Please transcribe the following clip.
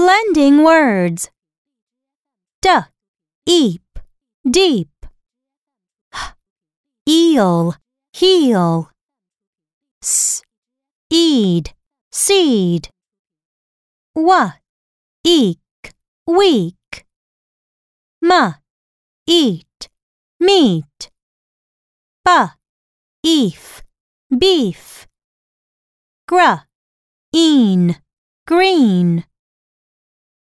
Blending words. D, eep, deep. H, eel, heel. S, eed, seed. W, eek, week. M, eat, meat. B, eef, beef. Gr, een, green.